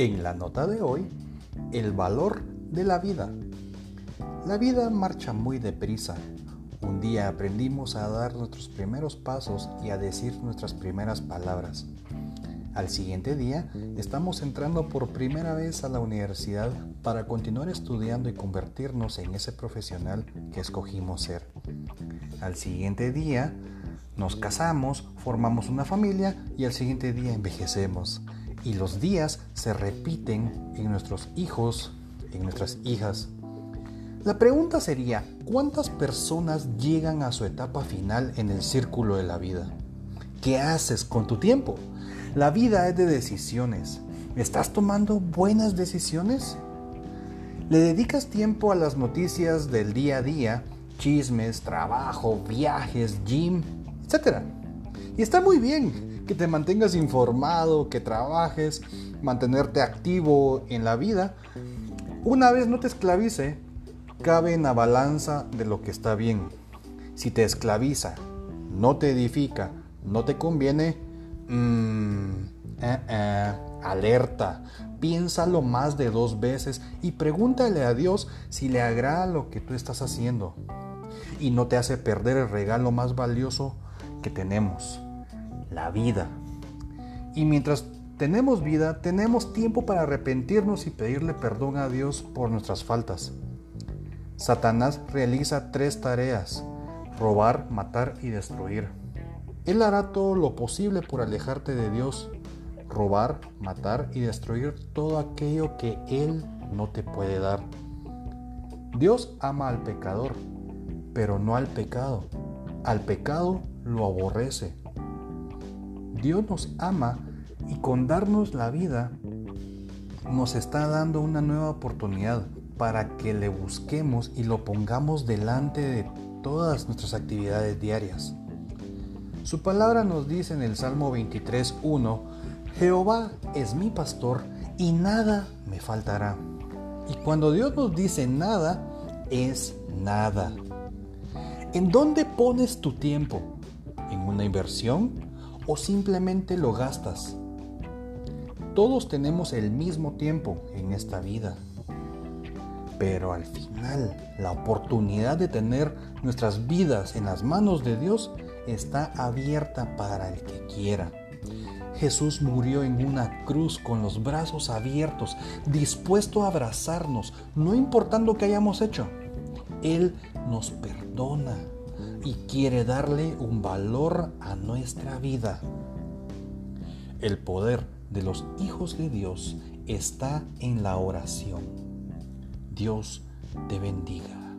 En la nota de hoy, el valor de la vida. La vida marcha muy deprisa. Un día aprendimos a dar nuestros primeros pasos y a decir nuestras primeras palabras. Al siguiente día estamos entrando por primera vez a la universidad para continuar estudiando y convertirnos en ese profesional que escogimos ser. Al siguiente día nos casamos, formamos una familia y al siguiente día envejecemos. Y los días se repiten en nuestros hijos, en nuestras hijas. La pregunta sería, ¿cuántas personas llegan a su etapa final en el círculo de la vida? ¿Qué haces con tu tiempo? La vida es de decisiones. ¿Estás tomando buenas decisiones? ¿Le dedicas tiempo a las noticias del día a día, chismes, trabajo, viajes, gym, etcétera? Y está muy bien que te mantengas informado, que trabajes, mantenerte activo en la vida. Una vez no te esclavice, cabe en la balanza de lo que está bien. Si te esclaviza, no te edifica, no te conviene, Mmm, alerta, piénsalo más de dos veces y pregúntale a Dios si le agrada lo que tú estás haciendo y no te hace perder el regalo más valioso que tenemos, la vida. Y mientras tenemos vida, tenemos tiempo para arrepentirnos y pedirle perdón a Dios por nuestras faltas. Satanás realiza tres tareas, robar, matar y destruir. Él hará todo lo posible por alejarte de Dios, robar, matar y destruir todo aquello que Él no te puede dar. Dios ama al pecador, pero no al pecado. Al pecado lo aborrece. Dios nos ama y con darnos la vida nos está dando una nueva oportunidad para que le busquemos y lo pongamos delante de todas nuestras actividades diarias. Su palabra nos dice en el Salmo 23.1, Jehová es mi pastor y nada me faltará. Y cuando Dios nos dice nada, es nada. ¿En dónde pones tu tiempo? ¿En una inversión o simplemente lo gastas? Todos tenemos el mismo tiempo en esta vida. Pero al final, la oportunidad de tener nuestras vidas en las manos de Dios está abierta para el que quiera. Jesús murió en una cruz con los brazos abiertos, dispuesto a abrazarnos, no importando que hayamos hecho. Él nos perdona y quiere darle un valor a nuestra vida. El poder de los hijos de Dios está en la oración. Dios te bendiga.